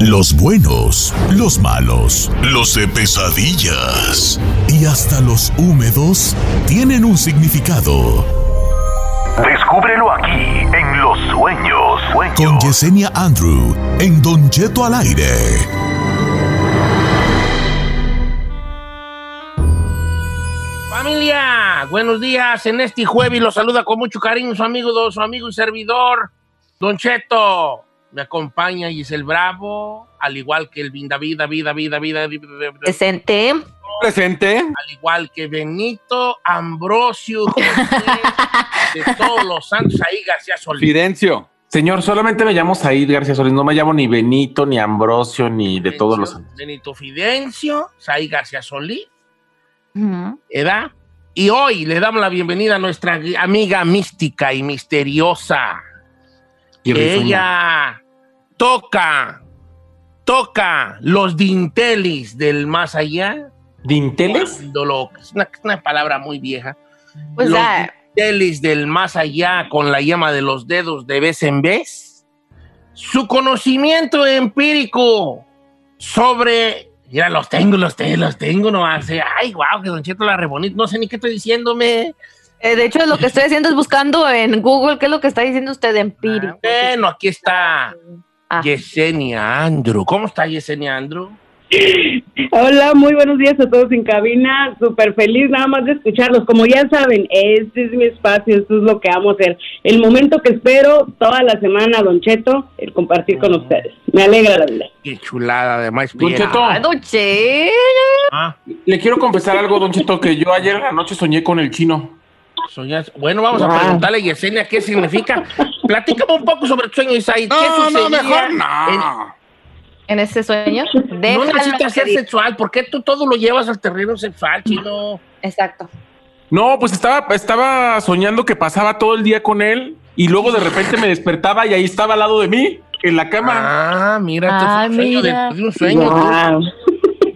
Los buenos, los malos, los de pesadillas y hasta los húmedos tienen un significado. Descúbrelo aquí en Los Sueños. Con Yesenia Andrew en Don Cheto al aire. Familia, buenos días. En este jueves los saluda con mucho cariño su amigo, su amigo y servidor, Don Cheto. Me acompaña Giselle Bravo, al igual que el David, David, David, David, David. Presente. Presente. Al igual que Benito Ambrosio de todos los santos ahí García Solís. Fidencio. Señor, solamente me llamo Said García Solís, no me llamo ni Benito, ni Ambrosio, ni de todos los santos. Benito Fidencio, Said García Solís, ¿edad? Y hoy le damos la bienvenida a nuestra amiga mística y misteriosa. Ella toca, toca los dintelis del más allá. ¿Dinteles? Es una, una, palabra muy vieja. Pues los ah, dintelis del más allá con la llama de los dedos de vez en vez. Su conocimiento empírico sobre. Mira, los tengo, los tengo, los tengo, no hace. Ay, wow, que Don Cheto la re bonito. No sé ni qué estoy diciéndome. Eh, de hecho, lo que estoy haciendo es buscando en Google qué es lo que está diciendo usted de empírico. Bueno, aquí está Ah. Yesenia Andrew. ¿Cómo está Yesenia Andrew? Hola, muy buenos días a todos en cabina. Súper feliz nada más de escucharlos. Como ya saben, este es mi espacio, esto es lo que amo hacer. El momento que espero toda la semana, Don Cheto, el compartir con ustedes. Me alegra la vida. Qué chulada de más Don Cheto, Ay, don Che. Ah, le quiero confesar algo, Don Cheto, que yo ayer en la noche soñé con el chino. Soñas- Bueno, vamos a preguntarle a Yesenia qué significa. Platícame un poco sobre tu sueño, Isaí. ¿Qué No, no, sucedía mejor en- no. En ese sueño. No necesitas ser sexual. ¿Por qué tú todo lo llevas al terreno sexual, chino? Exacto. No, pues estaba, estaba soñando que pasaba todo el día con él y luego de repente me despertaba y ahí estaba al lado de mí, en la cama. Ah, mira, Ay, un sueño mira. de, de un sueño. Wow.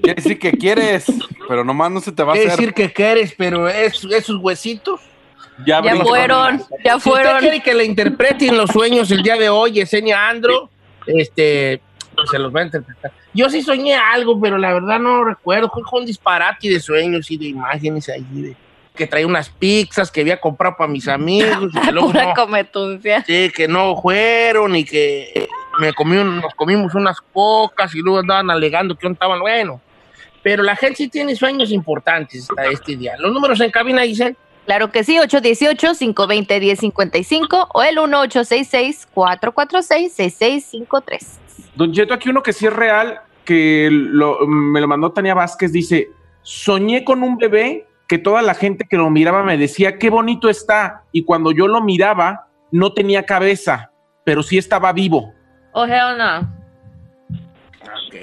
Quiere decir que quieres, pero nomás no se te va a Quiere hacer. decir que quieres, pero es- esos huesitos. Ya brinco. fueron, ya Si usted fueron. quiere que le interpreten los sueños el día de hoy, Yesenia Andro, este, pues se los va a interpretar. Yo sí soñé algo, pero la verdad no recuerdo. Fue un disparate de sueños y de imágenes ahí, de, que traía unas pizzas que había comprado para mis amigos. Y que luego Pura no, cometuncia. sí, que no fueron y que me comí un- nos comimos unas pocas y luego andaban alegando que no estaban bueno. Pero la gente sí tiene sueños importantes hasta este día. Los números en cabina dicen Claro que sí, 818-520-1055 o el 1866-446-6653. Don Cheto, aquí uno que sí es real, que lo- me lo mandó Tania Vázquez, dice, soñé con un bebé que toda la gente que lo miraba me decía, qué bonito está, y cuando yo lo miraba, no tenía cabeza, pero sí estaba vivo. Oh, hell no.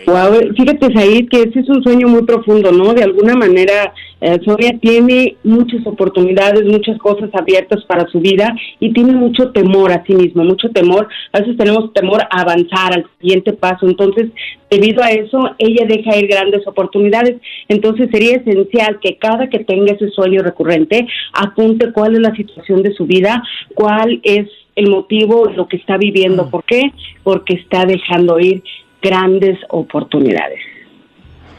Wow, fíjate, Said, que ese es un sueño muy profundo, ¿no? De alguna manera, eh, Sonia tiene muchas oportunidades, muchas cosas abiertas para su vida y tiene mucho temor a sí mismo, mucho temor. A veces tenemos temor a avanzar al siguiente paso. Entonces, debido a eso, ella deja ir grandes oportunidades. Entonces, sería esencial que cada que tenga ese sueño recurrente, apunte cuál es la situación de su vida, cuál es el motivo, lo que está viviendo. ¿Por qué? Porque está dejando ir grandes oportunidades.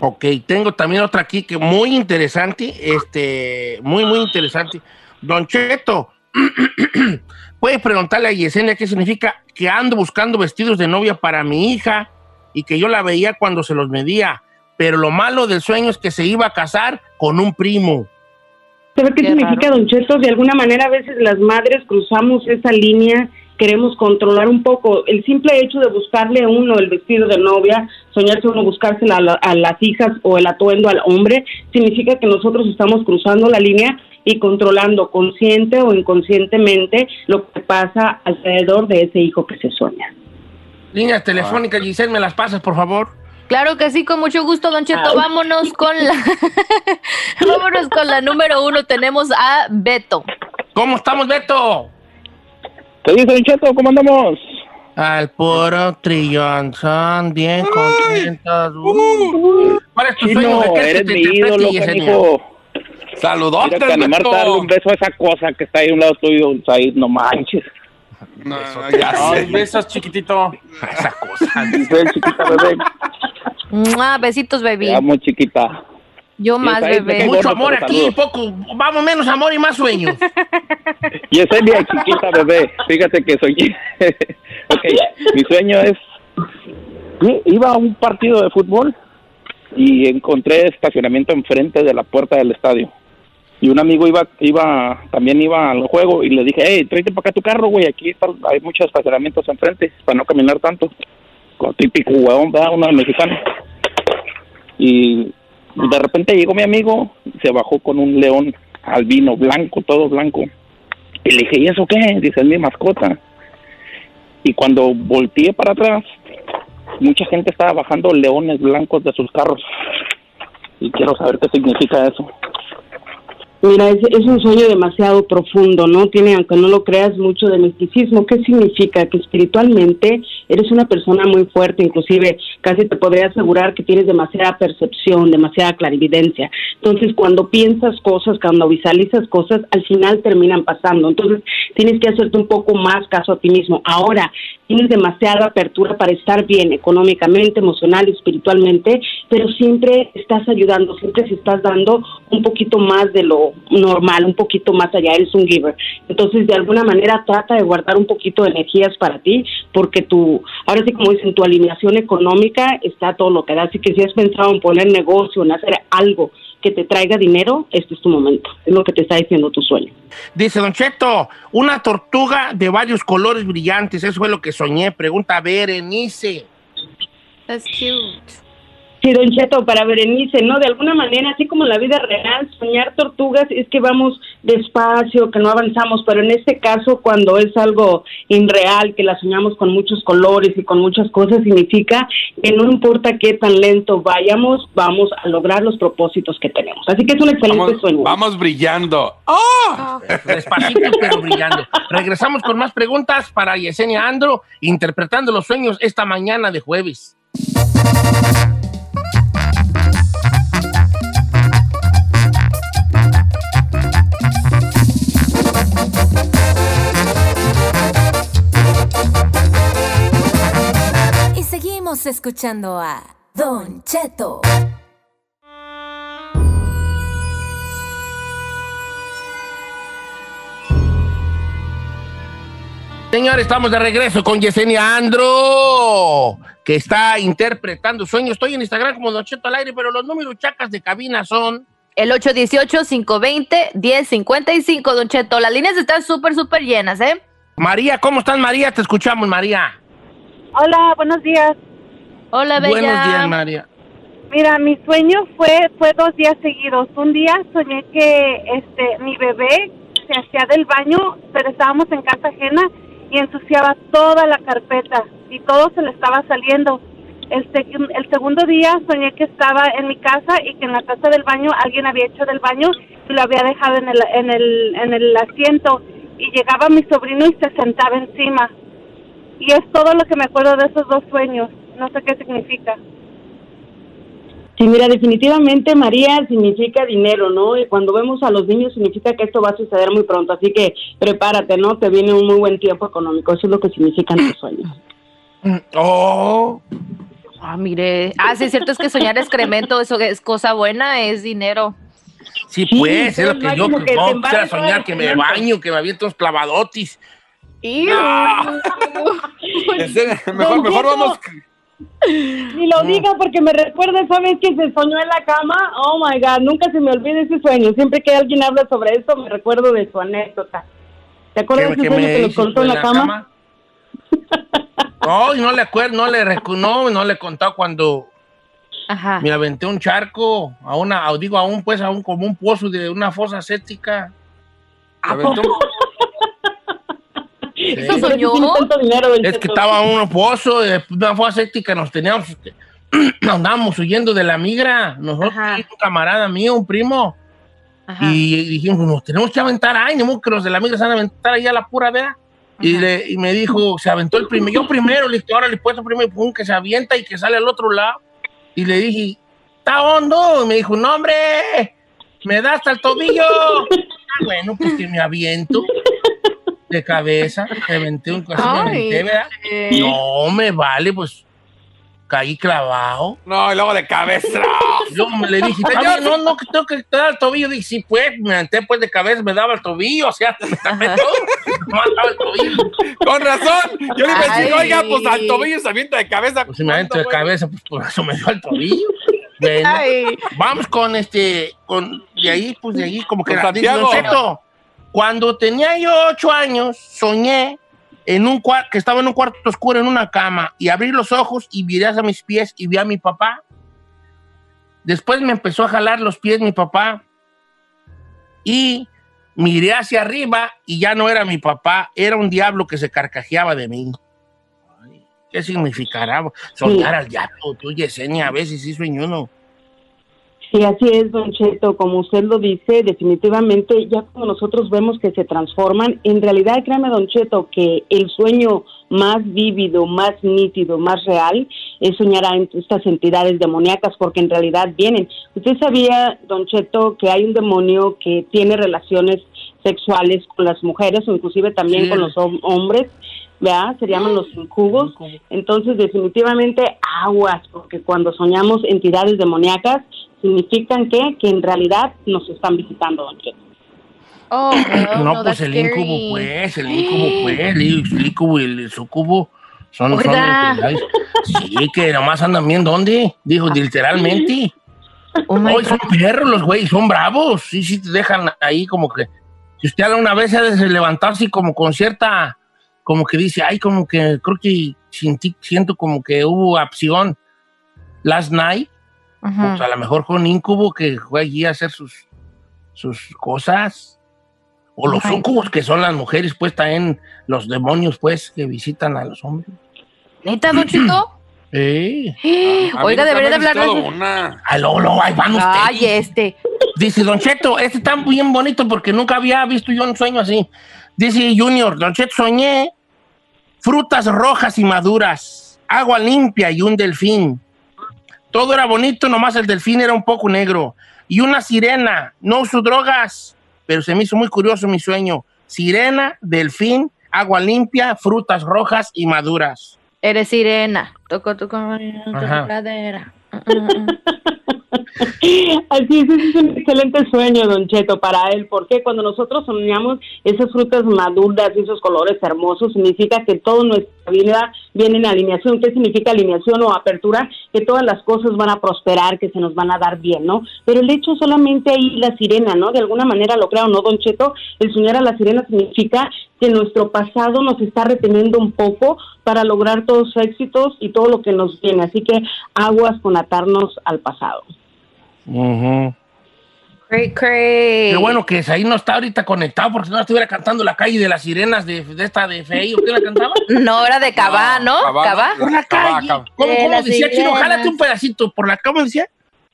Ok, tengo también otra aquí que muy interesante, este, muy, muy interesante. Don Cheto, puede preguntarle a Yesenia qué significa que ando buscando vestidos de novia para mi hija y que yo la veía cuando se los medía, pero lo malo del sueño es que se iba a casar con un primo. ¿Sabe qué, Qué significa, raro. don Cheto? De alguna manera, a veces las madres cruzamos esa línea, queremos controlar un poco. El simple hecho de buscarle a uno el vestido de novia, soñarse uno buscársela a, la- a las hijas o el atuendo al hombre, significa que nosotros estamos cruzando la línea y controlando consciente o inconscientemente lo que pasa alrededor de ese hijo que se sueña. Líneas telefónicas, Giselle, ¿me las pasas, por favor? Claro que sí, con mucho gusto, Don Cheto. Vámonos con la. Vámonos con la número uno. Tenemos a Beto. ¿Cómo estamos, Beto? ¿Qué dice, Don Cheto? ¿Cómo andamos? Al puro trillón, son bien contentos. Uh. ¿Cuál es tu sueño? Chino, ¿De qué eres te mi ídolo, canijo. Saludotes, Mira a darle un beso a esa cosa que está ahí a un lado tuyo, Said, no manches. No, Besote. ya Ay, sé. besos, chiquitito. Esa cosa. Bebé. Besitos, baby. Te amo, chiquita. Yo más, bebé. Mucho gordo, amor aquí, saludos. poco, vamos menos amor y más sueños. Yesenia, chiquita bebé. Fíjate que soñé. ok, mi sueño es. Iba a un partido de fútbol y encontré estacionamiento enfrente de la puerta del estadio. Y un amigo iba, iba, también iba al juego y le dije, hey, tráete para acá tu carro, güey, aquí está- hay muchos estacionamientos enfrente para no caminar tanto. Como típico huevón, ¿verdad? Uno mexicano. Y de repente llegó mi amigo, se bajó con un león albino, blanco, todo blanco. Y le dije, ¿y eso qué? Dice, es mi mascota. Y cuando volteé para atrás, mucha gente estaba bajando leones blancos de sus carros. Y quiero saber qué significa eso. Mira, es, es un sueño demasiado profundo, ¿no? Tiene, aunque no lo creas, mucho de misticismo. ¿Qué significa? Que espiritualmente eres una persona muy fuerte, inclusive casi te podría asegurar que tienes demasiada percepción, demasiada clarividencia. Entonces, cuando piensas cosas, cuando visualizas cosas, al final terminan pasando. Entonces, tienes que hacerte un poco más caso a ti mismo. Ahora, tienes demasiada apertura para estar bien económicamente, emocional espiritualmente, pero siempre estás ayudando, siempre se estás dando un poquito más de lo normal, un poquito más allá, eres un giver. Entonces, de alguna manera, trata de guardar un poquito de energías para ti, porque tu, ahora sí como dicen, tu alineación económica está todo lo que da. Así que si has pensado en poner negocio, en hacer algo que te traiga dinero, este es tu momento. Es lo que te está diciendo tu sueño. Dice Don Cheto, una tortuga de varios colores brillantes, eso fue lo que soñé. Pregunta Berenice. That's cute. Sí, Don Cheto, para Berenice, ¿no? De alguna manera, así como en la vida real, soñar tortugas es que vamos despacio, que no avanzamos, pero en este caso, cuando es algo irreal, que la soñamos con muchos colores y con muchas cosas, significa que no importa qué tan lento vayamos, vamos a lograr los propósitos que tenemos. Así que es un excelente Vamos, sueño. vamos brillando. Despacito pero brillando. Regresamos con más preguntas para Yesenia Andro, interpretando los sueños esta mañana de jueves. Seguimos escuchando a Don Cheto. Señores, estamos de regreso con Yesenia Andro, que está interpretando sueños. Estoy en Instagram como Don Cheto al aire, pero los números chacas de cabina son... El 818-520-1055, Don Cheto. Las líneas están súper, súper llenas, ¿eh? María, ¿cómo estás, María? Te escuchamos, María. Hola, buenos días. Hola, Bella. Buenos días, María. Mira, mi sueño fue fue dos días seguidos. Un día soñé que este mi bebé se hacía del baño, pero estábamos en casa ajena y ensuciaba toda la carpeta y todo se le estaba saliendo. El, seg- el segundo día soñé que estaba en mi casa y que en la taza del baño alguien había hecho del baño y lo había dejado en el, en el, en el asiento y llegaba mi sobrino y se sentaba encima. Y es todo lo que me acuerdo de esos dos sueños. No sé qué significa. Sí, mira, definitivamente María significa dinero, ¿no? Y cuando vemos a los niños significa que esto va a suceder muy pronto, así que prepárate, ¿no? Te viene un muy buen tiempo económico, eso es lo que significan tus sueños. Oh, Ah, mire. Ah, sí, es cierto, es que soñar excremento, eso es cosa buena, es dinero. sí, Sí, pues, es lo no que yo que no, quisiera soñar, que me baño, que me aviento unos clavadotis. Ese- mejor, mejor vamos. Ni lo diga porque me recuerda esa vez que se soñó en la cama. Oh my God, nunca se me olvida ese sueño. Siempre que alguien habla sobre eso, me recuerdo de su anécdota. ¿Te acuerdas de ese sueño que nos contó en la cama? No, y no le acuerdo, no le no, no le he contado cuando Ajá. me aventé un charco a una, a- digo a un pues a un como un pozo de una fosa séptica. ¿Eso Es que estaba un pozo una fosa séptica, nos teníamos, andábamos huyendo de la migra, nosotros, Ajá. un camarada mío, un primo, Ajá. y dijimos, nos tenemos que aventar ahí, no que los de la migra se van a aventar ahí a la pura vea. Y, le- y me dijo, se aventó el primero, yo primero, le dije, ahora le puesto primero, y pum, que se avienta y que sale al otro lado. Y le dije, ¿está hondo? Y me dijo, no, hombre, me da hasta el tobillo. Ah, bueno, pues que me aviento. De cabeza, me aventé un casi me aventé, ¿verdad? No me vale, pues caí clavado. No, y luego de cabeza. Yo me le dije, "Está bien, no, no, que tengo que dar el tobillo. Dije, sí, pues, me aventé pues de cabeza, me daba el tobillo, o sea, me. No daba el tobillo. Con razón. Yo le Ay. oiga, pues al tobillo se avienta de cabeza. Pues si me avento de ¿Cuándo, cabeza, pues por eso me dio el tobillo. Bueno, vamos con este, con, de ahí, pues de ahí, como que Con. Dice, Santiago. Don Cheto, cuando tenía yo ocho años, soñé en un que estaba en un cuarto oscuro en una cama, y abrí los ojos y miré hacia mis pies y vi a mi papá. Después me empezó a jalar los pies mi papá y miré hacia arriba y ya no era mi papá, era un diablo que se carcajeaba de mí. ¿Qué significará soñar al diablo? Tú, Yesenia, a veces sí sueño uno. Sí, así es, Don Cheto. Como usted lo dice, definitivamente, ya como nosotros vemos que se transforman, en realidad, créame, Don Cheto, que el sueño más vívido, más nítido, más real, es soñar a estas entidades demoníacas, porque en realidad vienen. Usted sabía, Don Cheto, que hay un demonio que tiene relaciones sexuales con las mujeres o inclusive también Sí. con los hom- hombres, ¿verdad? Se llaman los incubos. Entonces, definitivamente, aguas, porque cuando soñamos entidades demoníacas, significan que, que en realidad nos están visitando, don Cheto. Oh, no, no, pues that's el scary. incubo, pues, el incubo, pues, el, el incubo y el sucubo son, son. Sí, que nomás andan bien, ¿dónde? Dijo, literalmente. Oh my Hoy son perros los güeyes, son bravos. Sí, sí, te dejan ahí como que. Si usted habla una vez, ha de levantarse como con cierta. Como que dice, ay, como que creo que siento como que hubo acción last night. Pues a lo mejor con incubo que fue allí a hacer sus, sus cosas. O los Ay. sucubos que son las mujeres, pues también los demonios, pues, que visitan a los hombres. ¿Neta, Don Cheto? Eh. A Oiga, debería de ha hablar de una. Luego, luego, ahí van ustedes. Ay, este. Dice Don Cheto, este está bien bonito porque nunca había visto yo un sueño así. Dice Junior, Don Cheto, soñé frutas rojas y maduras, agua limpia y un delfín. Todo era bonito, nomás el delfín era un poco negro. Y una sirena, no uso drogas, pero se me hizo muy curioso mi sueño. Sirena, delfín, agua limpia, frutas rojas y maduras. Eres sirena. Toco tu Ajá. cadera. Así es, es un excelente sueño, Don Cheto, para él, porque cuando nosotros soñamos esas frutas maduras y esos colores hermosos, significa que toda nuestra vida viene en alineación. ¿Qué significa alineación o apertura? Que todas las cosas van a prosperar, que se nos van a dar bien, ¿no? Pero el hecho solamente ahí la sirena, ¿no? De alguna manera lo creo, ¿no, Don Cheto? El soñar a la sirena significa que nuestro pasado nos está reteniendo un poco para lograr todos los éxitos y todo lo que nos viene. Así que aguas con atarnos al pasado. Cray, cray. Qué bueno que ahí no está ahorita conectado porque si no estuviera cantando la calle de las sirenas de, de esta de Fey. ¿O qué la cantaba? No, era de Cabá, ¿no? Cabá. Por la calle. cabá. ¿Cómo, cómo decía Chino? Jálate un pedacito. ¿Por la cómo decía?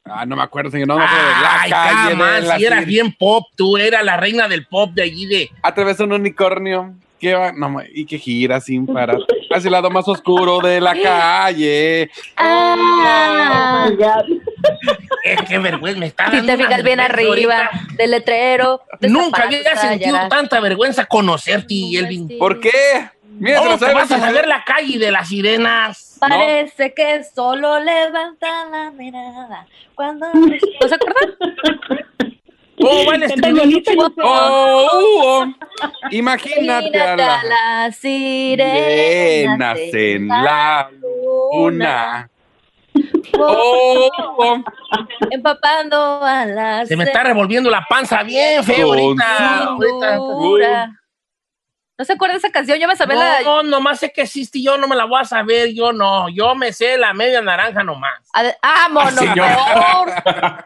Ah, no me acuerdo, señor. No, pero la Ay, calle de la si eras sir- bien pop, tú eras la reina del pop de allí de... Atravesó un unicornio que va, no, y que gira sin parar hacia el lado más oscuro de la calle. Ah, Oh my God. Eh, qué vergüenza, me está si dando te una fijas bien arriba ahorita. del letrero. de Nunca había sentido tanta vergüenza conocerte, Elvin. ¿Por qué? Mira, se ¿Cómo lo te sabe. vas a saber la calle de las sirenas? Parece que solo levanta la mirada cuando... ¿No se acuerdan? ¿Cómo va el Canta estribillo, bonito, chico? José. Oh, uh, oh. Imagínate a Imagínate la a la sirena sirenas en la luna. Oh, oh. empapando a la Se me está revolviendo la panza bien feo Con ahorita. ¿No se acuerda de esa canción? Yo me sabía la... No, nomás sé que existe y yo no me la voy a saber, yo no. Yo me sé la media naranja nomás. ¡Ah, mono!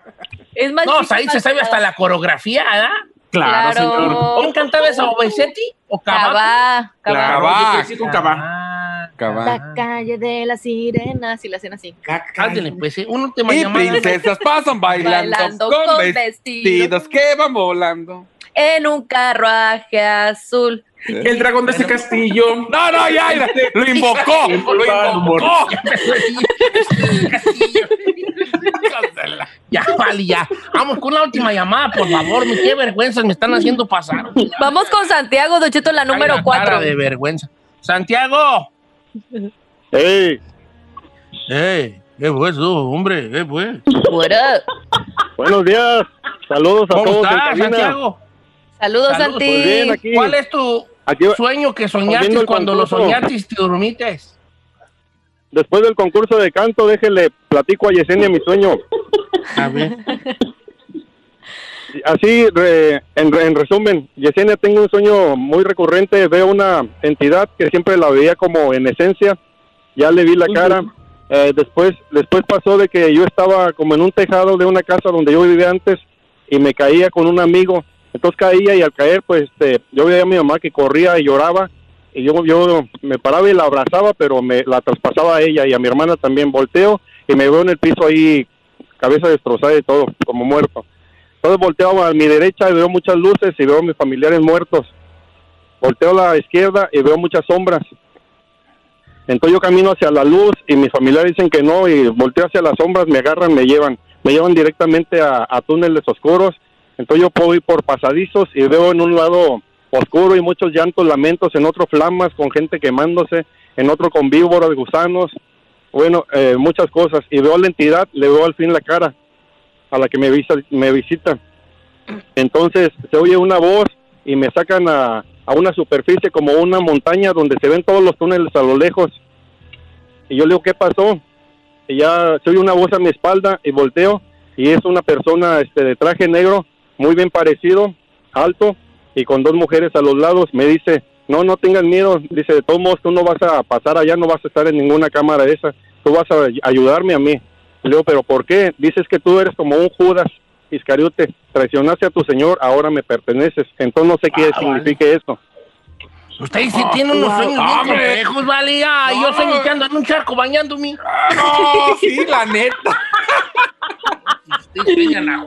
Es más No, chica, ahí se sabe hasta la coreografía, ¿verdad? Claro, señor. ¿Quién cantaba esa? ¿Obesetti o Cabá? Cabá, Cabá. Claro, Cabá. Ah. La calle de las sirenas y la hacen así. Ándale, pues, eh, una última Y llamada. princesas pasan bailando, Bailando con, con vestidos vestidos. que van volando. En un carruaje azul. El dragón de ese castillo. No, no, ya, ya, lo invocó, lo invocó. Ya Vale, ya. Vamos con la última llamada, por favor. Qué vergüenza me están haciendo pasar. Vamos con Santiago, Don Cheto, la número Ay, la 4. cara de vergüenza. Santiago. ¡Ey! ¡Ey! ¿Qué fue eso, hombre? ¿Qué fue? Buenos días. Saludos a ¿Cómo todos. estás. Santiago? Saludos, Saludos, Santi. Pues aquí. ¿Cuál es tu Aquí- sueño que soñaste cuando lo soñaste y te dormites? Después del concurso de canto, déjele platico a Yesenia mi sueño. A ver. Así, re- en, en resumen, Yesenia, tengo un sueño muy recurrente. Veo una entidad que siempre la veía como en esencia. Ya le vi la cara. Eh, después, después pasó de que yo estaba como en un tejado de una casa donde yo vivía antes y me caía con un amigo. Entonces caía y al caer, pues este, yo veía a mi mamá que corría y lloraba. Y yo, yo me paraba y la abrazaba, pero me la traspasaba a ella y a mi hermana también. Volteo y me veo en el piso ahí, cabeza destrozada y todo, como muerto. Entonces volteo a mi derecha y veo muchas luces y veo a mis familiares muertos. Volteo a la izquierda y veo muchas sombras. Entonces yo camino hacia la luz y mis familiares dicen que no y volteo hacia las sombras, me agarran, me llevan, me llevan directamente a, a túneles oscuros. Entonces yo puedo ir por pasadizos y veo en un lado oscuro y muchos llantos, lamentos, en otro flamas con gente quemándose, en otro con víboras, gusanos, bueno, eh, muchas cosas. Y veo a la entidad, le veo al fin la cara a la que me, visa, me visita. Entonces se oye una voz y me sacan a, a una superficie como una montaña donde se ven todos los túneles a lo lejos. Y yo le digo, ¿qué pasó? Y ya se oye una voz a mi espalda y volteo y es una persona este, de traje negro, muy bien parecido, alto y con dos mujeres a los lados. Me dice, no, no tengas miedo. Dice, de todos modos, tú no vas a pasar allá, no vas a estar en ninguna cámara de esa. Tú vas a ay- ayudarme a mí. Le digo, ¿pero por qué? Dices que tú eres como un Judas Iscariote. Traicionaste a tu Señor, ahora me perteneces. Entonces no sé qué signifique eso. Usted sí tiene unos sueños bien complejos, vale. Ay, yo No. soy que ando en un charco bañándome. No, sí, la neta.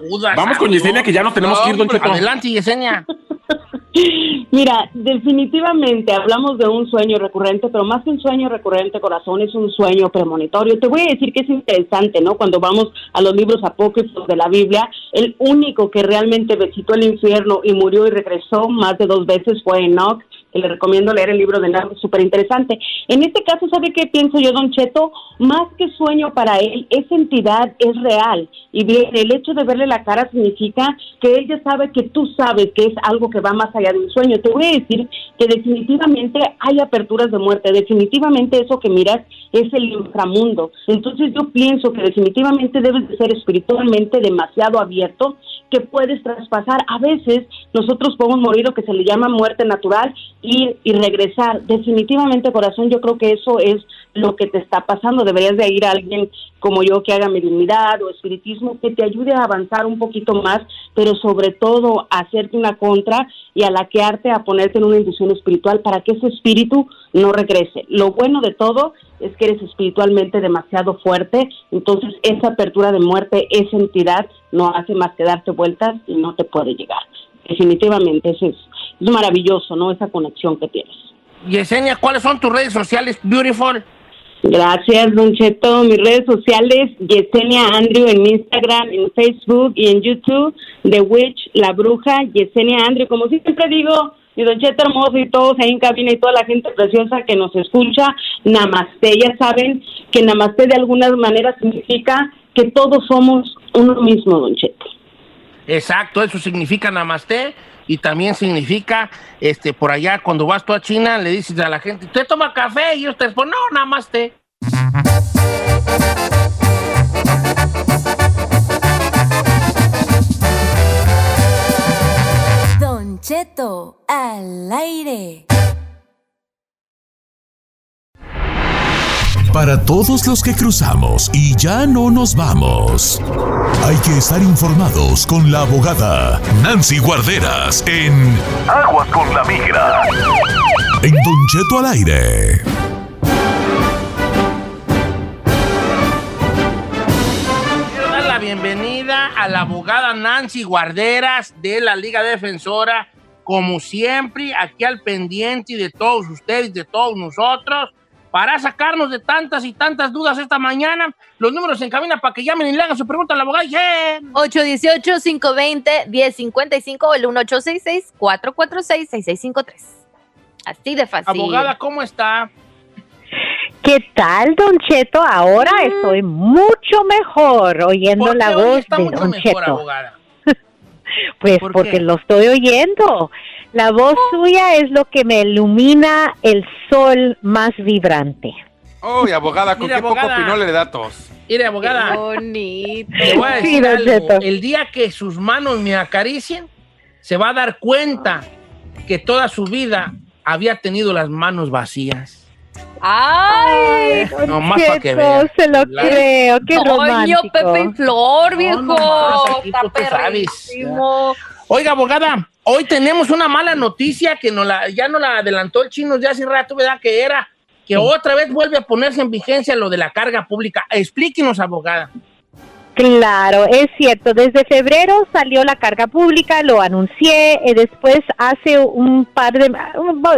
Judas, Vamos con. Yesenia, que ya nos tenemos que ir, Don Cheto. Adelante, Yesenia. Mira, definitivamente hablamos de un sueño recurrente, pero más que un sueño recurrente, corazón, es un sueño premonitorio. Te voy a decir que es interesante, ¿no? Cuando vamos a los libros apócrifos de la Biblia, el único que realmente visitó el infierno y murió y regresó más de dos veces fue Enoch, que le recomiendo leer el libro de Enoch, súper interesante. En este caso, ¿sabe qué pienso yo, Don Cheto? Más que sueño para él, esa entidad es real. Y bien, el hecho de verle la cara significa que él ya sabe que tú sabes que es algo que va más allá de un sueño. Te voy a decir que definitivamente hay aperturas de muerte, definitivamente eso que miras es el inframundo. Entonces yo pienso que definitivamente debes de ser espiritualmente demasiado abierto que puedes traspasar. A veces nosotros podemos morir lo que se le llama muerte natural y, y regresar. Definitivamente, corazón, yo creo que eso es lo que te está pasando. Deberías de ir a alguien como yo que haga mediunidad o espiritismo que te ayude a avanzar un poquito más, pero sobre todo a hacerte una contra y a laquearte a ponerte en una inducción espiritual para que ese espíritu no regrese. Lo bueno de todo es que eres espiritualmente demasiado fuerte, entonces esa apertura de muerte, esa entidad no hace más que darte vueltas y no te puede llegar. Definitivamente eso es, es maravilloso, ¿no? Esa conexión que tienes. Yesenia, ¿cuáles son tus redes sociales, Beautiful? Gracias, Don Cheto. Mis redes sociales, Yesenia Andrew en Instagram, en Facebook y en YouTube, The Witch, La Bruja, Yesenia Andrew. Como siempre digo, mi Don Cheto hermoso y todos ahí en cabina y toda la gente preciosa que nos escucha, Namaste. Ya saben que Namaste de alguna manera significa que todos somos uno mismo, Don Cheto. Exacto, eso significa namaste y también significa, este, por allá, cuando vas tú a China, le dices a la gente, ¿usted toma café? Y ellos te responden, no, namaste. Cheto al aire. Para todos los que cruzamos y ya no nos vamos, hay que estar informados con la abogada Nancy Guarderas en Aguas con la Migra. En Don Cheto al aire. Bienvenida a la abogada Nancy Guarderas de la Liga Defensora, como siempre, aquí al pendiente de todos ustedes, de todos nosotros. para sacarnos de tantas y tantas dudas esta mañana. Los números en cabina para que llamen y le hagan su pregunta a la abogada. Yeah. 818-520-1055 o el 1866-446-6653. Así de fácil. Abogada, ¿cómo está? ¿Qué tal, Don Cheto? Ahora estoy mucho mejor oyendo ¿Por la qué voz está de mucho Don mejor, Cheto. abogada? Pues ¿Por porque qué? lo estoy oyendo. La voz suya es lo que me ilumina el sol más vibrante. Uy, abogada, con Mira, qué poco abogada. pinole de datos. Mire, abogada. bonito. Le voy a Sí, decir Don algo. Cheto. El día que sus manos me acaricien, se va a dar cuenta que toda su vida había tenido las manos vacías. Ay, Don Nomás pa' que Cheto, vea. se lo La- creo, qué Coño, romántico. Pepe y Flor, viejo. nomás, aquí Está perrísimo. Oiga, abogada, hoy tenemos una mala noticia que nos la, ya nos la adelantó el chino ya hace rato, ¿verdad? Que era que otra vez vuelve a ponerse en vigencia lo de la carga pública. Explíquenos, abogada. Claro, es cierto. Desde febrero salió la carga pública, lo anuncié. y después, hace un par de,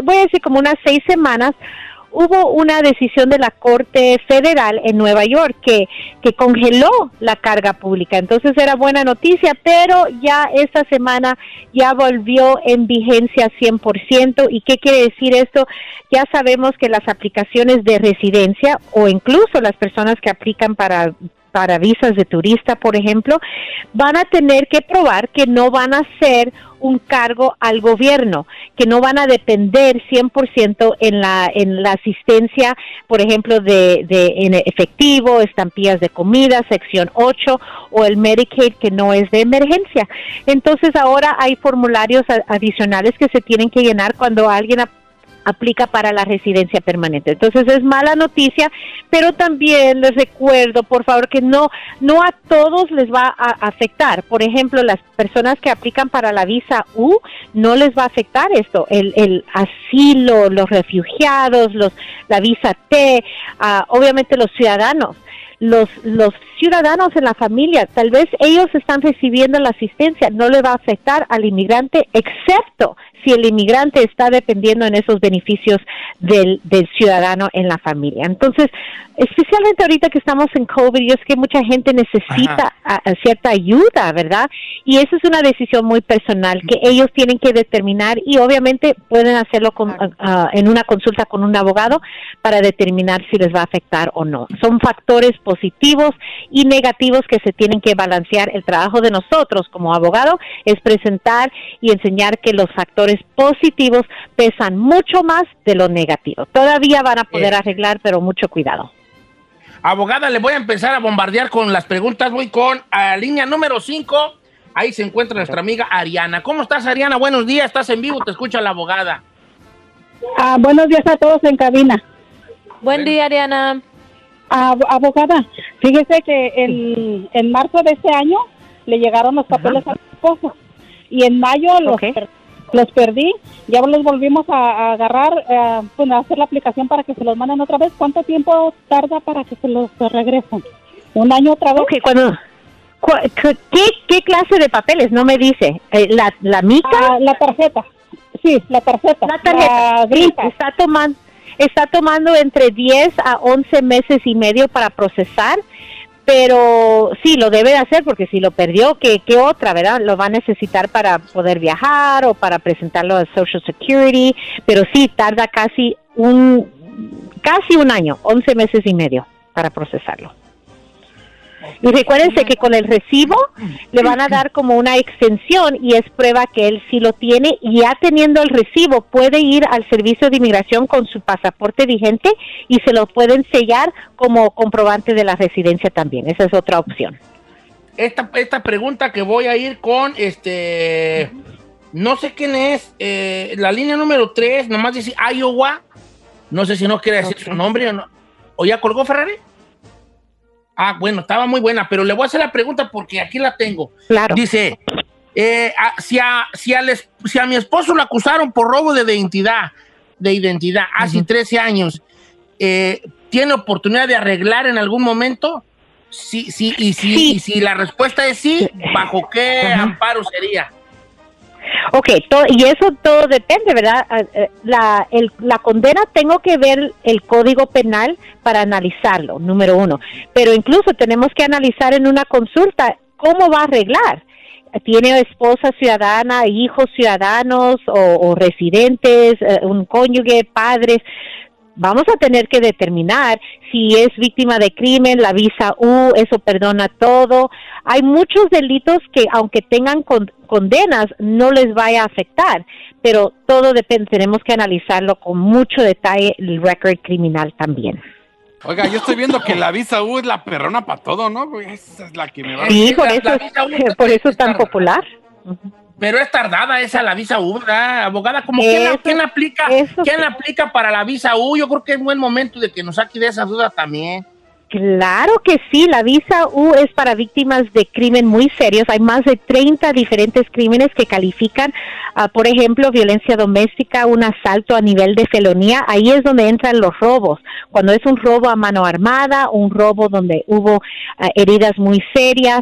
voy a decir como unas seis semanas, hubo una decisión de la Corte Federal en Nueva York que, que congeló la carga pública. Entonces era buena noticia, pero ya esta semana ya volvió en vigencia 100%. ¿Y qué quiere decir esto? Ya sabemos que las aplicaciones de residencia o incluso las personas que aplican para para visas de turista, por ejemplo, van a tener que probar que no van a ser un cargo al gobierno, que no van a depender 100% en la en la asistencia, por ejemplo, de, de en efectivo, estampillas de comida, sección 8 o el Medicaid que no es de emergencia. Entonces ahora hay formularios adicionales que se tienen que llenar cuando alguien aplica para la residencia permanente. Entonces es mala noticia, pero también les recuerdo, por favor, que no no a todos les va a afectar. Por ejemplo, las personas que aplican para la visa U no les va a afectar esto. El, el asilo, los refugiados, los la visa T, ah, obviamente los ciudadanos. Los, los ciudadanos en la familia, tal vez ellos están recibiendo la asistencia, no le va a afectar al inmigrante, excepto si el inmigrante está dependiendo en esos beneficios del, del ciudadano en la familia. Entonces, especialmente ahorita que estamos en COVID, yo es que mucha gente necesita a- a cierta ayuda, ¿verdad? Y esa es una decisión muy personal que ellos tienen que determinar y obviamente pueden hacerlo con- ah, en una consulta con un abogado para determinar si les va a afectar o no. Son factores positivos y negativos que se tienen que balancear. El trabajo de nosotros como abogado es presentar y enseñar que los factores positivos pesan mucho más de lo negativo. Todavía van a poder Eh. arreglar, pero mucho cuidado. Abogada, le voy a empezar a bombardear con las preguntas. Voy con a línea número 5. Ahí se encuentra nuestra amiga Ariana. ¿Cómo estás, Ariana? Buenos días. Estás en vivo. Te escucha la abogada. Ah, buenos días a todos en cabina. Buen día, Ariana. Ah, abogada, fíjese que en, en marzo de este año le llegaron los papeles a mi esposo y en mayo los, los perdí. Ya los volvimos a, a agarrar, eh, pues, a hacer la aplicación para que se los manden otra vez. ¿Cuánto tiempo tarda para que se los regresen? ¿Un año otra vez? Ok, cuando... cu- cu- ¿Qué, qué clase de papeles? No me dice. Eh, ¿La, la mica? Ah, la tarjeta. Sí, la tarjeta. La tarjeta. La Sí, está tomando, está tomando entre 10 a 11 meses y medio para procesar, pero sí, lo debe de hacer porque si lo perdió, ¿qué, qué otra, verdad? Lo va a necesitar para poder viajar o para presentarlo a Social Security, pero sí, tarda casi un, casi un año, 11 meses y medio para procesarlo. Y recuérdense que con el recibo le van a dar como una extensión y es prueba que él sí lo tiene y ya teniendo el recibo puede ir al servicio de inmigración con su pasaporte vigente y se lo pueden sellar como comprobante de la residencia también. Esa es otra opción. Esta, esta pregunta que voy a ir con, este, no sé quién es, eh, la línea número 3, nomás dice Iowa. No sé si no quiere decir su nombre o no. ¿O ya colgó Ferrari? Ah, bueno, estaba muy buena, pero le voy a hacer la pregunta porque aquí la tengo. Claro. Dice, eh, a- si, a, si, al es- si a mi esposo lo acusaron por robo de identidad, de identidad hace 13 años, eh, ¿tiene oportunidad de arreglar en algún momento? Sí, sí, y si, y si la respuesta es sí, ¿bajo qué amparo sería? Ok, to- y eso todo depende, ¿verdad? Ah, eh, La, el- la condena tengo que ver el código penal para analizarlo, número uno. Pero incluso tenemos que analizar en una consulta cómo va a arreglar. ¿Tiene esposa ciudadana, hijos ciudadanos o, o residentes, eh, un cónyuge, padres? Vamos a tener que determinar si es víctima de crimen, la visa U, eso perdona todo. Hay muchos delitos que aunque tengan con- condenas no les vaya a afectar, pero todo depende, tenemos que analizarlo con mucho detalle el récord criminal también. Oiga, yo estoy viendo que la visa U es la perrona para todo, ¿no? güey? Esa es la que me va a... Sí, por la- eso, la es- visa U por eso es tan popular. Pero es tardada esa la visa U, ¿verdad, abogada? Como quién, la- quién aplica, quién la aplica para la visa U? Yo creo que es buen momento de que nos saque de esa duda también. Claro que sí, la visa U es para víctimas de crimen muy serios. Hay más de 30 diferentes crímenes que califican, ah, por ejemplo, violencia doméstica, un asalto a nivel de felonía. Ahí es donde entran los robos. Cuando es un robo a mano armada, un robo donde hubo ah, heridas muy serias,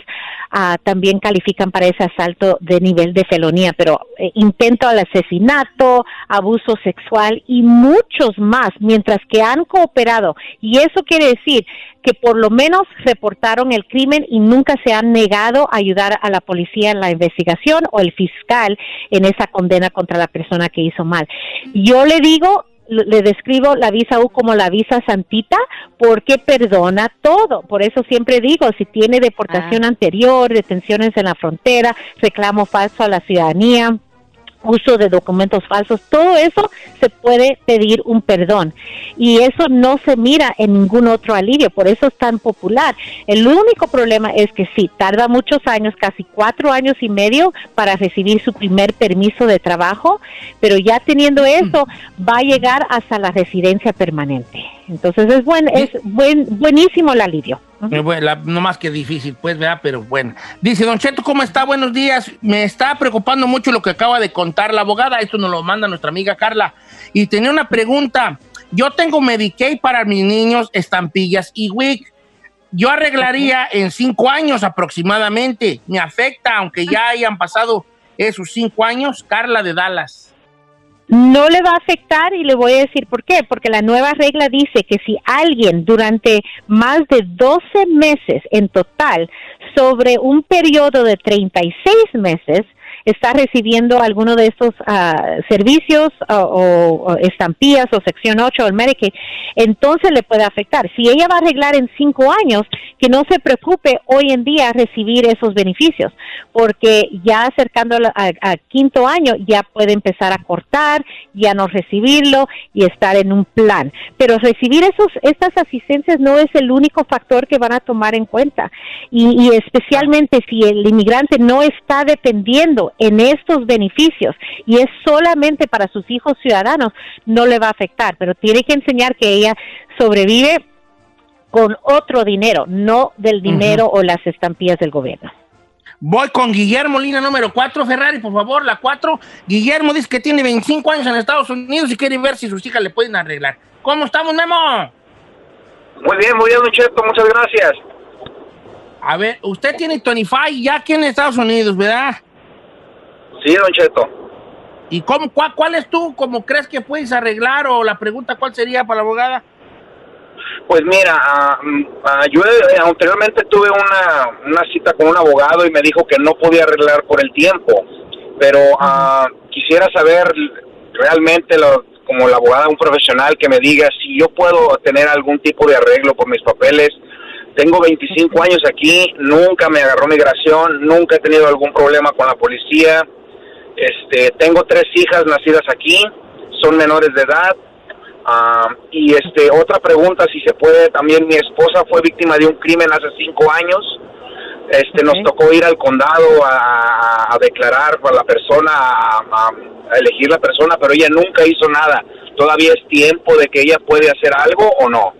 ah, también califican para ese asalto de nivel de felonía. Pero eh, intento al asesinato, abuso sexual y muchos más, mientras que han cooperado. Y eso quiere decir que por lo menos reportaron el crimen y nunca se han negado a ayudar a la policía en la investigación o el fiscal en esa condena contra la persona que hizo mal. Yo le digo, le describo la visa U como la visa santita porque perdona todo. Por eso siempre digo, si tiene deportación anterior, detenciones en la frontera, reclamo falso a la ciudadanía, uso de documentos falsos, todo eso se puede pedir un perdón y eso no se mira en ningún otro alivio, por eso es tan popular. El único problema es que sí, tarda muchos años, casi cuatro años y medio para recibir su primer permiso de trabajo, pero ya teniendo eso va a llegar hasta la residencia permanente. Entonces es buen, es buen, buenísimo el alivio. Eh, bueno, no más que difícil, pues, ¿verdad? Pero bueno. Dice, Don Cheto, ¿cómo está? Buenos días. Me está preocupando mucho lo que acaba de contar la abogada. Esto nos lo manda nuestra amiga Carla. Y tenía una pregunta. Yo tengo Medicaid para mis niños, estampillas y WIC. Yo arreglaría en cinco años aproximadamente. Me afecta, aunque ya hayan pasado esos cinco años. Carla de Dallas. No le va a afectar y le voy a decir por qué. Porque la nueva regla dice que si alguien durante más de 12 meses en total, sobre un periodo de 36 meses, está recibiendo alguno de estos ah, servicios o, o- o estampillas o sección 8 o el Medicaid, entonces le puede afectar. Si ella va a arreglar en cinco años, que no se preocupe hoy en día recibir esos beneficios, porque ya acercando a, a quinto año ya puede empezar a cortar, ya no recibirlo y estar en un plan. Pero recibir esos estas asistencias no es el único factor que van a tomar en cuenta y, y especialmente si el inmigrante no está dependiendo en estos beneficios y es solamente para sus hijos ciudadanos, no le va a afectar, pero tiene que enseñar que ella sobrevive con otro dinero, no del dinero o las estampillas del gobierno. Voy con Guillermo Lina número 4, Ferrari, por favor, la 4. Guillermo dice que tiene 25 años en Estados Unidos y quiere ver si sus hijas le pueden arreglar. ¿Cómo estamos, Memo? Muy bien, muy bien, Cheto, muchas gracias. A ver, usted tiene 25 ya aquí en Estados Unidos, ¿verdad? Sí, Don Cheto. ¿Y cómo, cuál, cuál es tú, cómo crees que puedes arreglar? O la pregunta, ¿cuál sería para la abogada? Pues mira, ah, yo eh, anteriormente tuve una, una cita con un abogado y me dijo que no podía arreglar por el tiempo, pero ah, quisiera saber realmente, lo- como la abogada, un profesional, que me diga si yo puedo tener algún tipo de arreglo por mis papeles. Tengo 25 años aquí, nunca me agarró migración, nunca he tenido algún problema con la policía. Este, tengo tres hijas nacidas aquí, son menores de edad. Ah, y este otra pregunta si se puede también mi esposa fue víctima de un crimen hace cinco años. Este nos tocó ir al condado a, a declarar a la persona a- a elegir la persona pero ella nunca hizo nada. Todavía es tiempo de que ella puede hacer algo o no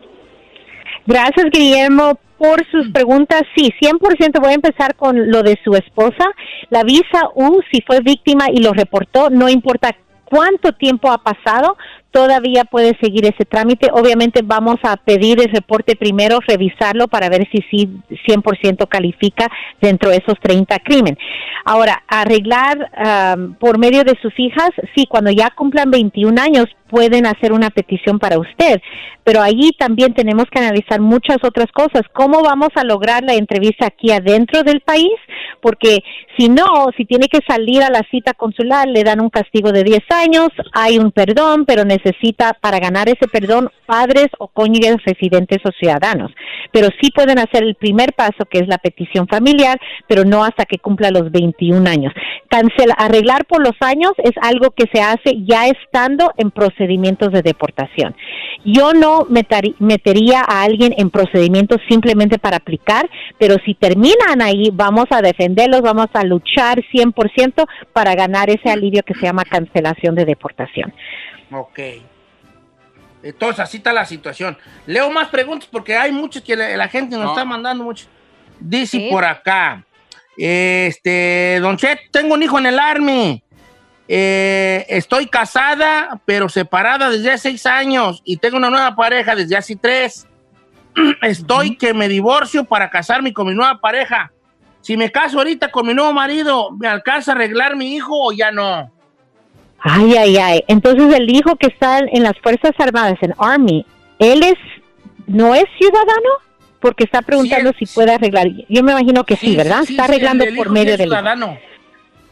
Gracias, Guillermo, por sus preguntas. Sí, 100% voy a empezar con lo de su esposa. La visa U, si fue víctima y lo reportó, no importa cuánto tiempo ha pasado, todavía puede seguir ese trámite. Obviamente vamos a pedir el reporte primero, revisarlo para ver si sí 100% califica dentro de esos 30 crímenes. Ahora, arreglar por medio de sus hijas, sí, cuando ya cumplan 21 años pueden hacer una petición para usted, pero allí también tenemos que analizar muchas otras cosas. ¿Cómo vamos a lograr la entrevista aquí adentro del país? Porque si no, si tiene que salir a la cita consular, le dan un castigo de 10 años, hay un perdón, pero necesita para ganar ese perdón padres o cónyuges residentes o ciudadanos. Pero sí pueden hacer el primer paso, que es la petición familiar, pero no hasta que cumpla los 21 años. Arreglar por los años es algo que se hace ya estando en procedimientos de deportación. Yo no metería a alguien en procedimientos simplemente para aplicar, pero si terminan ahí, vamos a defenderlos, vamos a luchar 100% para ganar ese alivio que se llama cancelación de deportación. Ok. Entonces, así está la situación. Leo más preguntas porque hay muchas que la, gente nos está mandando mucho. Dice por acá, este, Don Chet, tengo un hijo en el Army. Eh, estoy casada, pero separada desde hace seis años y tengo una nueva pareja desde hace tres. Estoy que me divorcio para casarme con mi nueva pareja. Si me caso ahorita con mi nuevo marido, ¿me alcanza a arreglar mi hijo o ya no? Ay, ay, ay. Entonces el hijo que está en las Fuerzas Armadas, en Army, ¿él es, no es ciudadano? Porque está preguntando si puede arreglar. Yo me imagino que sí, ¿verdad? está arreglando por medio del ciudadano.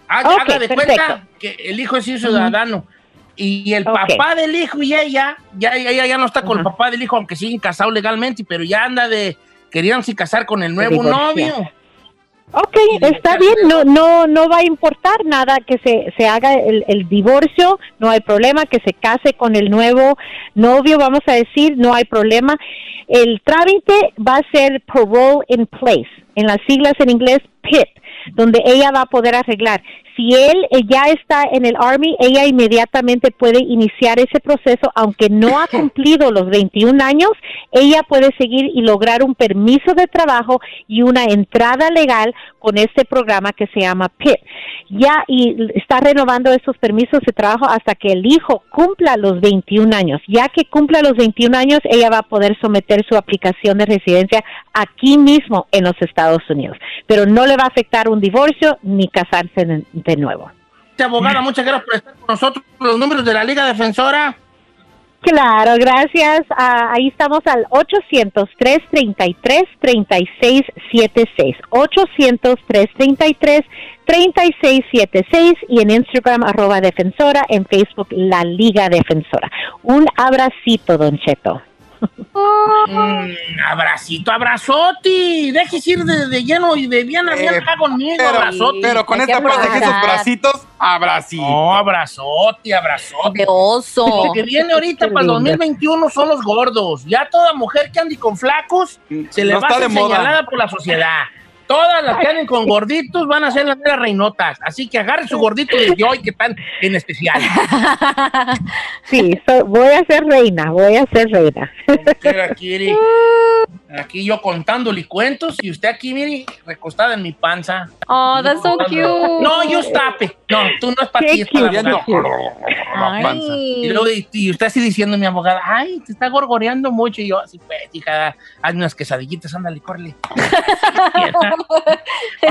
Haga, de cuenta que el hijo es ciudadano. Y el papá del hijo y ella, ya, ya, ya no está con el papá del hijo, aunque siguen casados legalmente, pero ya anda de, querían casar con el nuevo novio. Ok, está bien, no, no, no va a importar nada que se, se haga el, el, divorcio, no hay problema, que se case con el nuevo novio, vamos a decir, no hay problema. El trámite va a ser parole in place, en las siglas en inglés PIP, donde ella va a poder arreglar si él eh, ya está en el Army, ella inmediatamente puede iniciar ese proceso, aunque no ha cumplido los 21 años, ella puede seguir y lograr un permiso de trabajo y una entrada legal con este programa que se llama PIT. Ya y está renovando esos permisos de trabajo hasta que el hijo cumpla los 21 años. Ya que cumpla los 21 años, ella va a poder someter su aplicación de residencia aquí mismo en los Estados Unidos. Pero no le va a afectar un divorcio ni casarse en, de nuevo. Abogada, muchas gracias por estar con nosotros. Los números de la Liga Defensora. Claro, gracias. Ah, ahí estamos al 800-333-3676. 800-333-3676 y en Instagram arroba defensora, en Facebook la Liga Defensora. Un abracito, don Cheto. Mm, abracito, abrazoti. Dejes ir de, lleno y de bien eh, acá conmigo, pero, abrazoti. Pero con esta parte de esos bracitos, abracito. No, abrazoti, abrazoti. De oso. Que viene ahorita para el 2021 son los gordos. Ya toda mujer que ande con flacos se le va a ser señalada por la sociedad. Todas las que anden con gorditos van a ser las reinotas. Así que agarre su gordito de hoy que están en especial. Sí, voy a ser reina, voy a ser reina. Aquí, aquí yo contándole cuentos y usted aquí, mire, recostada en mi panza. Oh, that's so cute. No, yo tape. No, tú no es para ti, es para la panza. Y, luego, y, usted así diciendo, mi abogada, ay, te está gorgoreando mucho. Y yo, así, pues, hija, hazme unas quesadillitas, ándale, corre.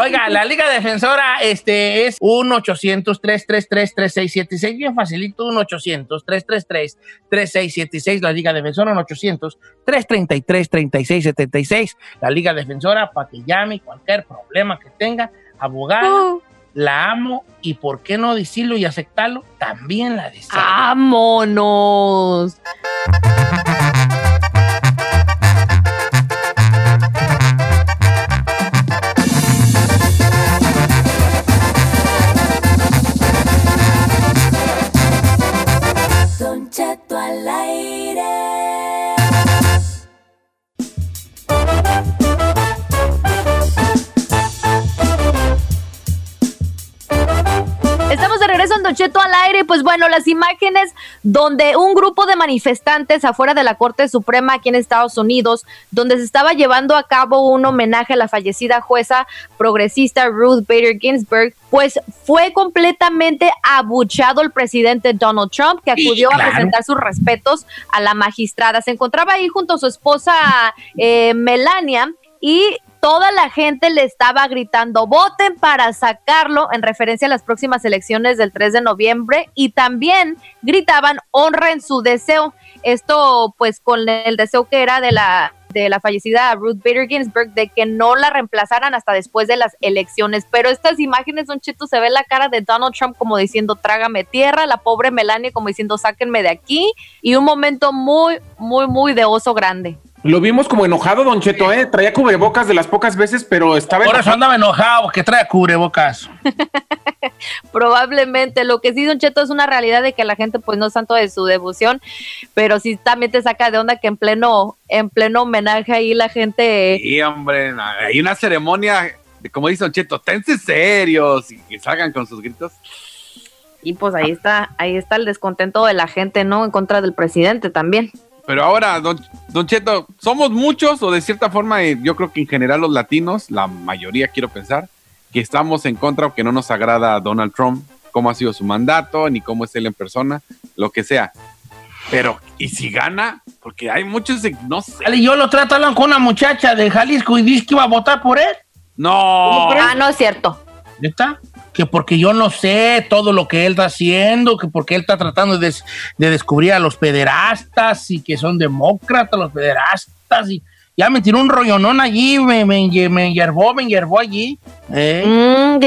Oiga, la Liga Defensora este, es 1-800-333-3676. Bien facilito, 1-800-333-3676. La Liga Defensora, 1-800-333-3676. La Liga Defensora, para que llame cualquier problema que tenga. Abogada, oh. la amo y por qué no decirlo y aceptarlo, también la deseo. ¡Vámonos! Regresan Don Cheto al aire, pues bueno, las imágenes donde un grupo de manifestantes afuera de la Corte Suprema aquí en Estados Unidos, donde se estaba llevando a cabo un homenaje a la fallecida jueza progresista Ruth Bader Ginsburg, pues fue completamente abuchado el presidente Donald Trump, que acudió a presentar sus respetos a la magistrada. Se encontraba ahí junto a su esposa eh, Melania, y toda la gente le estaba gritando, voten para sacarlo en referencia a las próximas elecciones del 3 de noviembre y también gritaban, honren su deseo. Esto pues con el deseo que era de la de la fallecida Ruth Bader Ginsburg de que no la reemplazaran hasta después de las elecciones. Pero estas imágenes, son Cheto, se ve la cara de Donald Trump como diciendo, trágame tierra, la pobre Melania como diciendo, sáquenme de aquí, y un momento muy, muy, muy de oso grande. Lo vimos como enojado, Don Cheto, ¿eh? Traía cubrebocas de las pocas veces, pero estaba Por eso andaba enojado, que trae cubrebocas. Probablemente. Lo que sí, Don Cheto, es una realidad de que la gente, pues, no es tanto de su devoción, pero sí también te saca de onda que en pleno, en pleno homenaje ahí la gente... Sí, hombre, hay una ceremonia, como dice Don Cheto, tense serios y que salgan con sus gritos. Y pues ahí está, ahí está el descontento de la gente, ¿no? En contra del presidente también. Pero ahora, don, don, Cheto, ¿somos muchos o de cierta forma, eh, yo creo que en general los latinos, la mayoría quiero pensar, que estamos en contra o que no nos agrada a Donald Trump, cómo ha sido su mandato, ni cómo es él en persona, lo que sea. Pero, ¿y si gana? Porque hay muchos, no sé. Yo lo trato con una muchacha de Jalisco y dice que iba a votar por él. No. Ah, no es cierto. ¿Está? Que porque yo no sé todo lo que él está haciendo, que porque él está tratando de, descubrir a los pederastas y que son demócratas los pederastas y ya me tiró un rollonón allí, me, me, me hierbó, me hierbó allí. ¿eh? Mm,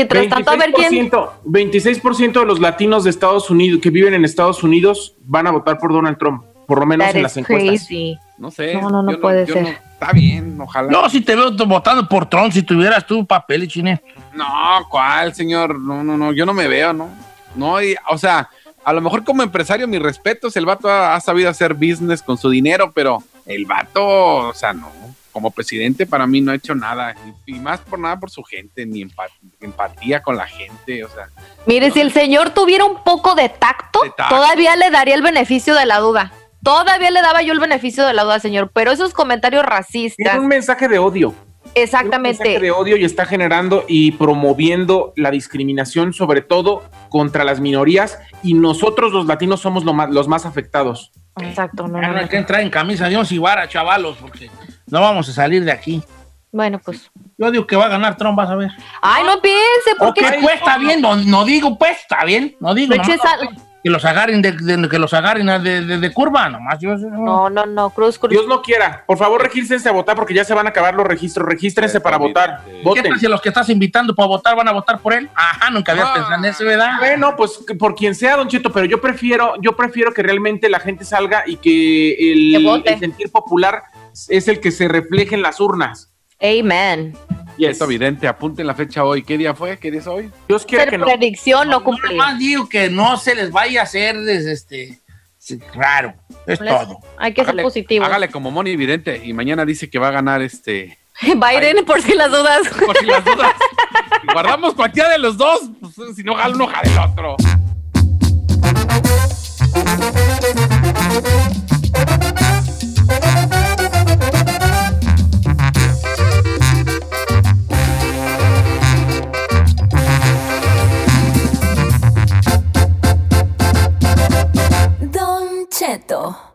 26% de los latinos de Estados Unidos que viven en Estados Unidos van a votar por Donald Trump, por lo menos en las encuestas. No sé. No, no, no puede ser. está bien, ojalá. No, si te veo votando por Trump, si tuvieras tu papel, chine. No, ¿cuál, señor? No, no, no, yo no me veo, ¿no? No, o sea, a lo mejor como empresario, mis respetos, el vato ha, sabido hacer business con su dinero, pero el vato, o sea, no, como presidente para mí no ha hecho nada, y, más por nada por su gente, ni empatía con la gente, o sea. Mire, si el señor tuviera un poco de tacto, todavía le daría el beneficio de la duda. Todavía le daba yo el beneficio de la duda, señor, pero esos comentarios racistas. Es un mensaje de odio. Exactamente. de odio y está generando y promoviendo la discriminación, sobre todo contra las minorías, y nosotros los latinos somos los más afectados. Exacto, no, hay que entrar en camisa de once vara, chavalos, porque no vamos a salir de aquí. Bueno, pues. Yo digo que va a ganar Trump, vas a ver. Ay, no piense, porque. Ok, pues está bien, no, digo, pues está bien, no digo que los agarren de, que los agarren de, curva, nomás. no, no, no, Cruz, Cruz. Dios no quiera. Por favor, regístrense a votar porque ya se van a acabar los registros. Regístrense para votar. Voten. ¿Qué si los que estás invitando para votar van a votar por él? Ajá, nunca habías ah. pensado en eso, ¿verdad? Bueno, pues por quien sea, Don Cheto, pero yo prefiero, yo prefiero que realmente la gente salga y que el, el sentir popular es el que se refleje en las urnas. Amen. Y Esto evidente, apunten la fecha hoy. ¿Qué día fue? ¿Qué día es hoy? Dios quiere que no. predicción no, cumplir. más digo que no se les vaya a hacer este raro. Es todo. Hay que ser positivo. Hágale como Moni evidente y mañana dice que va a ganar este Biden, por si las dudas. Por si las dudas. Guardamos cualquiera de los dos, pues, si no jala uno, jala el otro. Cheto.